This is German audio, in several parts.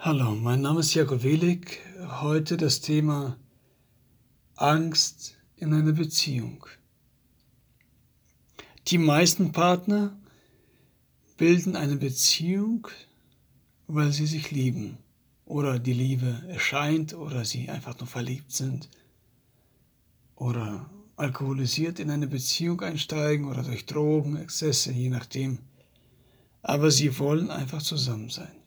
Hallo, mein Name ist Jakob Welig. Heute das Thema Angst in einer Beziehung. Die meisten Partner bilden eine Beziehung, weil sie sich lieben oder die Liebe erscheint oder sie einfach nur verliebt sind oder alkoholisiert in eine Beziehung einsteigen oder durch Drogen, Exzesse, je nachdem. Aber sie wollen einfach zusammen sein.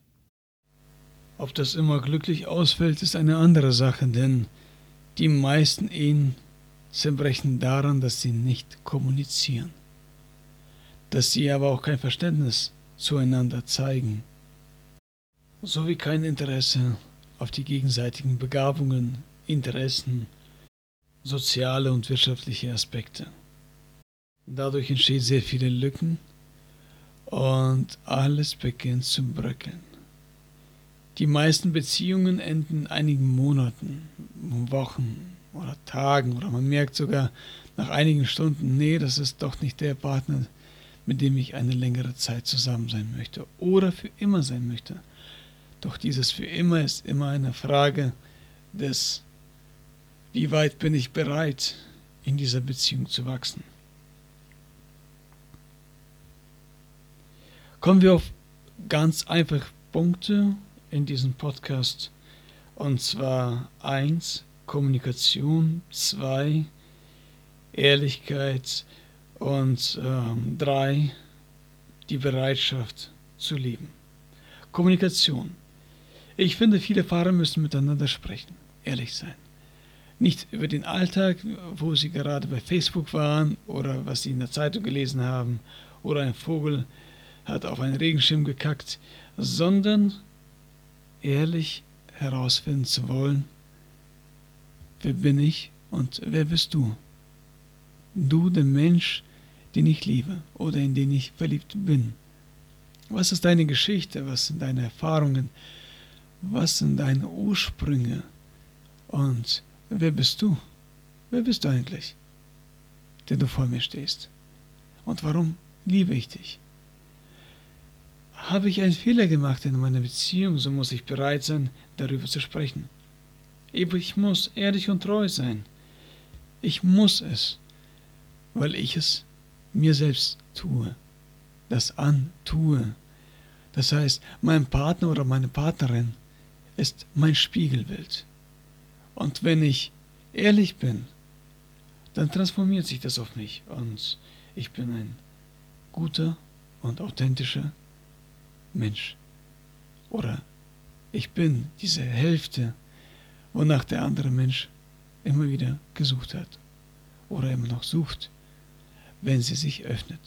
Ob das immer glücklich ausfällt, ist eine andere Sache, denn die meisten Ehen zerbrechen daran, dass sie nicht kommunizieren, dass sie aber auch kein Verständnis zueinander zeigen, sowie kein Interesse auf die gegenseitigen Begabungen, Interessen, soziale und wirtschaftliche Aspekte. Dadurch entstehen sehr viele Lücken und alles beginnt zu bröckeln. Die meisten Beziehungen enden in einigen Monaten, Wochen oder Tagen oder man merkt sogar nach einigen Stunden, nee, das ist doch nicht der Partner, mit dem ich eine längere Zeit zusammen sein möchte oder für immer sein möchte. Doch dieses für immer ist immer eine Frage des, wie weit bin ich bereit, in dieser Beziehung zu wachsen. Kommen wir auf ganz einfache Punkte in diesem Podcast. Und zwar eins Kommunikation, zwei Ehrlichkeit und ähm, drei die Bereitschaft zu lieben. Kommunikation. Ich finde, viele Fahrer müssen miteinander sprechen, ehrlich sein. Nicht über den Alltag, wo sie gerade bei Facebook waren oder was sie in der Zeitung gelesen haben oder ein Vogel hat auf einen Regenschirm gekackt, sondern ehrlich herausfinden zu wollen, wer bin ich und wer bist du? Du, der Mensch, den ich liebe oder in den ich verliebt bin. Was ist deine Geschichte? Was sind deine Erfahrungen? Was sind deine Ursprünge? Und wer bist du? Wer bist du eigentlich, der du vor mir stehst? Und warum liebe ich dich? Habe ich einen Fehler gemacht in meiner Beziehung, so muss ich bereit sein, darüber zu sprechen. Ich muss ehrlich und treu sein. Ich muss es, weil ich es mir selbst tue, das antue. Das heißt, mein Partner oder meine Partnerin ist mein Spiegelbild. Und wenn ich ehrlich bin, dann transformiert sich das auf mich und ich bin ein guter und authentischer Mensch. Oder ich bin diese Hälfte, wonach der andere Mensch immer wieder gesucht hat oder immer noch sucht, wenn sie sich öffnet.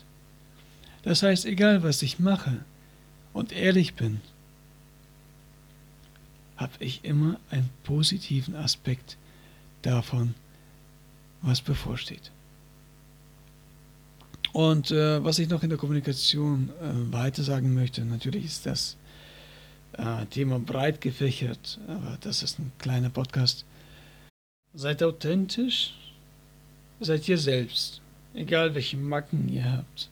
Das heißt, egal was ich mache und ehrlich bin, habe ich immer einen positiven Aspekt davon, was bevorsteht. Und äh, was ich noch in der Kommunikation äh, weiter sagen möchte, natürlich ist das äh, Thema breit gefächert, aber das ist ein kleiner Podcast. Seid authentisch, seid ihr selbst, egal welche Macken ihr habt,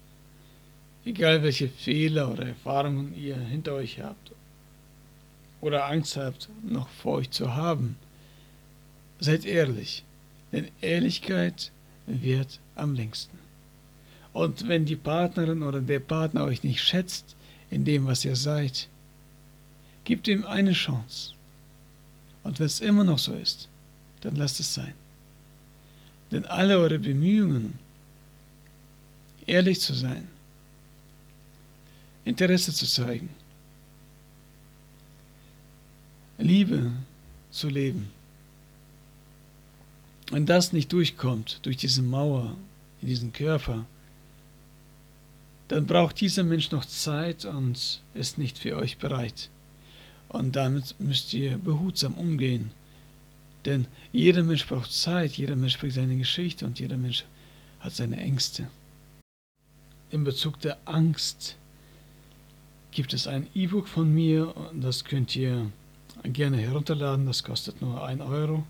egal welche Fehler oder Erfahrungen ihr hinter euch habt oder Angst habt, noch vor euch zu haben. Seid ehrlich, denn Ehrlichkeit wird am längsten. Und wenn die Partnerin oder der Partner euch nicht schätzt in dem, was ihr seid, gebt ihm eine Chance. Und wenn es immer noch so ist, dann lasst es sein. Denn alle eure Bemühungen, ehrlich zu sein, Interesse zu zeigen, Liebe zu leben, wenn das nicht durchkommt durch diese Mauer in diesen Körper, dann braucht dieser Mensch noch Zeit und ist nicht für euch bereit. Und damit müsst ihr behutsam umgehen. Denn jeder Mensch braucht Zeit, jeder Mensch bringt seine Geschichte und jeder Mensch hat seine Ängste. In Bezug der Angst gibt es ein E-Book von mir, das könnt ihr gerne herunterladen, das kostet nur 1 Euro.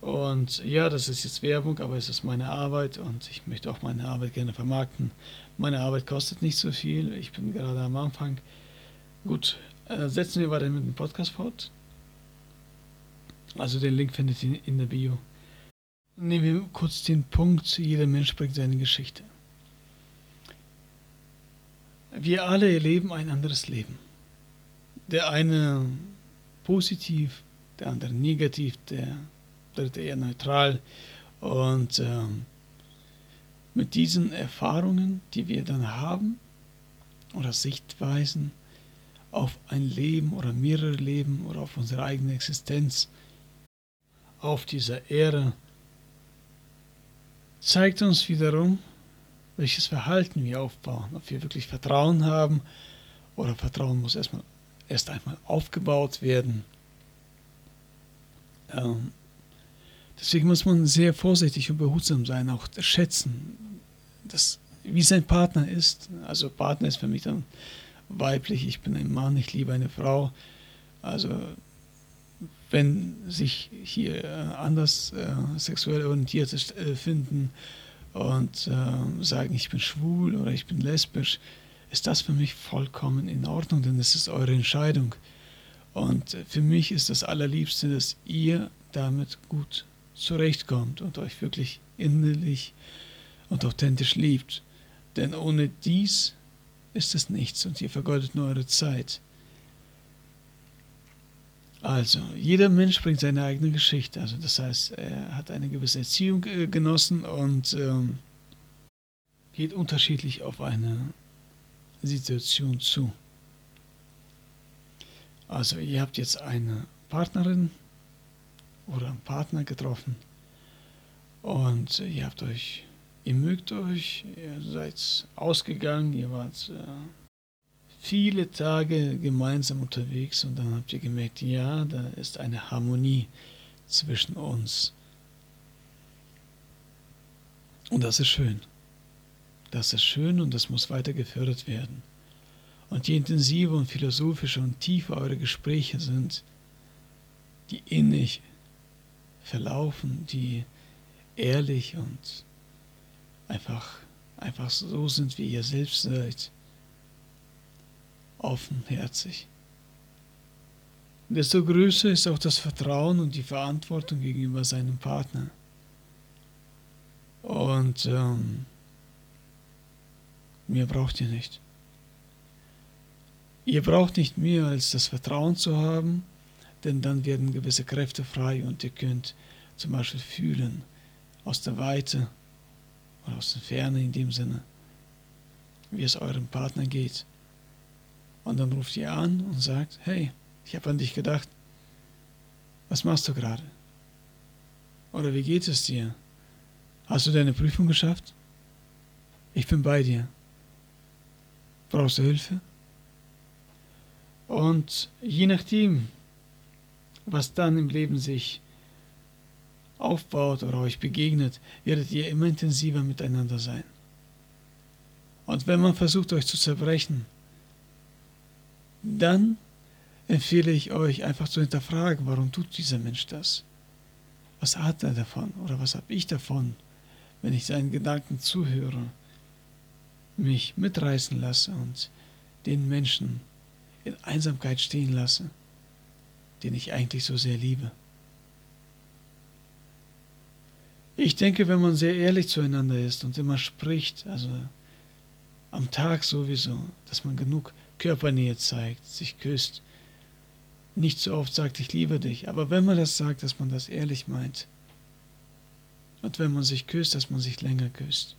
Und ja, das ist jetzt Werbung, aber es ist meine Arbeit und ich möchte auch meine Arbeit gerne vermarkten. Meine Arbeit kostet nicht so viel, ich bin gerade am Anfang. Gut, äh, setzen wir weiter mit dem Podcast fort. Also den Link findet ihr in der Bio. Nehmen wir kurz den Punkt, jeder Mensch bringt seine Geschichte. Wir alle erleben ein anderes Leben. Der eine positiv, der andere negativ, der dritte eher neutral. Und ähm, mit diesen Erfahrungen, die wir dann haben, oder Sichtweisen auf ein Leben oder mehrere Leben oder auf unsere eigene Existenz auf dieser Erde, zeigt uns wiederum, welches Verhalten wir aufbauen, ob wir wirklich Vertrauen haben oder Vertrauen muss erstmal erst einmal aufgebaut werden. Ähm, deswegen muss man sehr vorsichtig und behutsam sein, auch schätzen, dass, wie sein Partner ist. Also Partner ist für mich dann weiblich, ich bin ein Mann, ich liebe eine Frau. Also wenn sich hier äh, anders äh, sexuell orientierte äh, finden und äh, sagen, ich bin schwul oder ich bin lesbisch, ist das für mich vollkommen in Ordnung, denn es ist eure Entscheidung. Und für mich ist das Allerliebste, dass ihr damit gut zurechtkommt und euch wirklich innerlich und authentisch liebt. Denn ohne dies ist es nichts und ihr vergeudet nur eure Zeit. Also, jeder Mensch bringt seine eigene Geschichte. Also, das heißt, er hat eine gewisse Erziehung äh, genossen und ähm, geht unterschiedlich auf eine Situation zu. Also ihr habt jetzt eine Partnerin oder einen Partner getroffen und ihr habt euch, ihr mögt euch, ihr seid ausgegangen, ihr wart äh, viele Tage gemeinsam unterwegs und dann habt ihr gemerkt, ja, da ist eine Harmonie zwischen uns. Und das ist schön. Das ist schön und das muss weiter gefördert werden. Und je intensiver und philosophischer und tiefer eure Gespräche sind, die innig verlaufen, die ehrlich und einfach, einfach so sind, wie ihr selbst seid, offenherzig. Desto größer ist auch das Vertrauen und die Verantwortung gegenüber seinem Partner. Und ähm, Mehr braucht ihr nicht. Ihr braucht nicht mehr als das Vertrauen zu haben, denn dann werden gewisse Kräfte frei und ihr könnt zum Beispiel fühlen aus der Weite oder aus der Ferne in dem Sinne, wie es eurem Partner geht. Und dann ruft ihr an und sagt, hey, ich habe an dich gedacht. Was machst du gerade? Oder wie geht es dir? Hast du deine Prüfung geschafft? Ich bin bei dir. Brauchst du Hilfe? Und je nachdem, was dann im Leben sich aufbaut oder euch begegnet, werdet ihr immer intensiver miteinander sein. Und wenn man versucht, euch zu zerbrechen, dann empfehle ich euch einfach zu hinterfragen, warum tut dieser Mensch das? Was hat er davon oder was habe ich davon, wenn ich seinen Gedanken zuhöre? mich mitreißen lasse und den Menschen in Einsamkeit stehen lasse, den ich eigentlich so sehr liebe. Ich denke, wenn man sehr ehrlich zueinander ist und immer spricht, also am Tag sowieso, dass man genug Körpernähe zeigt, sich küsst, nicht so oft sagt, ich liebe dich, aber wenn man das sagt, dass man das ehrlich meint, und wenn man sich küsst, dass man sich länger küsst,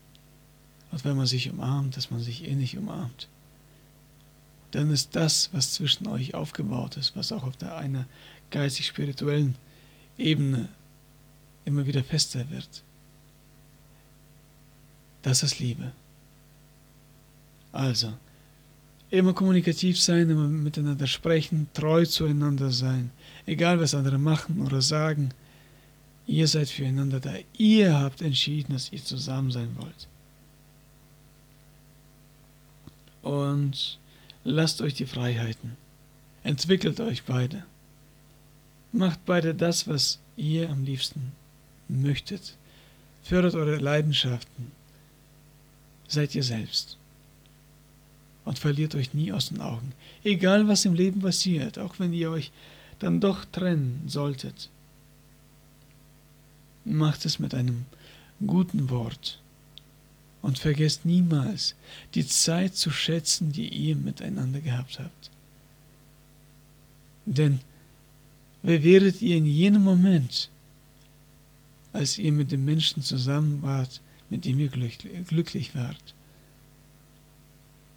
und wenn man sich umarmt, dass man sich innig umarmt. Dann ist das, was zwischen euch aufgebaut ist, was auch auf der einer geistig-spirituellen Ebene immer wieder fester wird. Das ist Liebe. Also, immer kommunikativ sein, immer miteinander sprechen, treu zueinander sein, egal was andere machen oder sagen. Ihr seid füreinander da. Ihr habt entschieden, dass ihr zusammen sein wollt. und lasst euch die Freiheiten. Entwickelt euch beide. Macht beide das, was ihr am liebsten möchtet. Fördert eure Leidenschaften. Seid ihr selbst. und verliert euch nie aus den Augen. Egal was im Leben passiert, auch wenn ihr euch dann doch trennen solltet. Macht es mit einem guten Wort und vergesst niemals die Zeit zu schätzen, die ihr miteinander gehabt habt. Denn wer wäret ihr in jenem Moment, als ihr mit dem Menschen zusammen wart, mit dem ihr glücklich wart?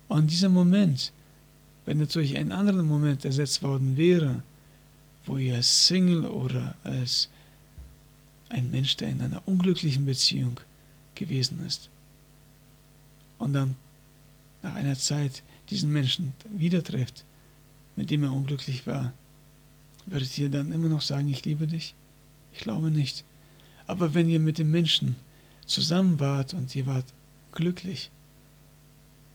Und dieser Moment, wenn er durch einen anderen Moment ersetzt worden wäre, wo ihr als Single oder als ein Mensch, der in einer unglücklichen Beziehung gewesen ist, und dann nach einer Zeit diesen Menschen wieder trifft, mit dem er unglücklich war, werdet ihr dann immer noch sagen, ich liebe dich? Ich glaube nicht. Aber wenn ihr mit dem Menschen zusammen wart und ihr wart glücklich,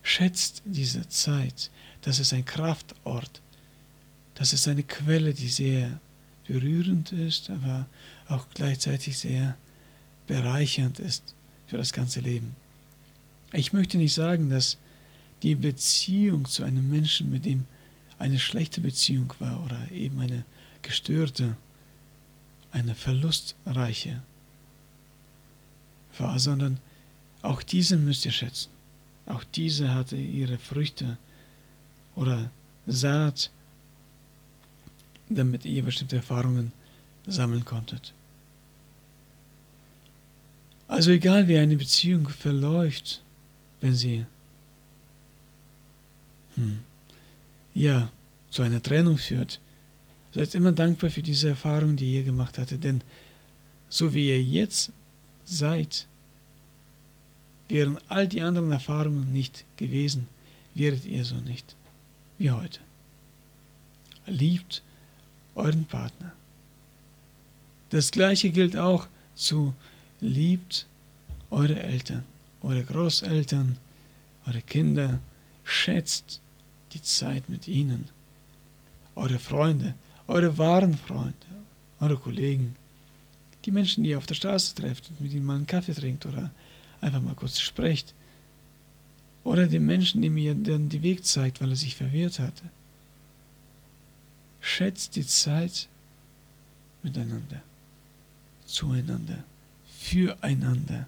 schätzt diese Zeit. Das ist ein Kraftort. Das ist eine Quelle, die sehr berührend ist, aber auch gleichzeitig sehr bereichernd ist für das ganze Leben. Ich möchte nicht sagen, dass die Beziehung zu einem Menschen, mit dem eine schlechte Beziehung war oder eben eine gestörte, eine verlustreiche war, sondern auch diese müsst ihr schätzen. Auch diese hatte ihre Früchte oder Saat, damit ihr bestimmte Erfahrungen sammeln konntet. Also egal wie eine Beziehung verläuft, sie hm, ja zu einer Trennung führt, seid immer dankbar für diese Erfahrung, die ihr gemacht hattet, denn so wie ihr jetzt seid, Wären all die anderen Erfahrungen nicht gewesen, wäret ihr so nicht wie heute. Liebt euren Partner. Das gleiche gilt auch zu liebt eure Eltern, eure Großeltern, eure Kinder, schätzt die Zeit mit ihnen, eure Freunde, eure wahren Freunde, eure Kollegen, die Menschen, die ihr auf der Straße trefft und mit ihnen mal einen Kaffee trinkt oder einfach mal kurz sprecht. Oder dem Menschen, dem ihr dann die Weg zeigt, weil er sich verwirrt hatte. Schätzt die Zeit miteinander, zueinander, füreinander.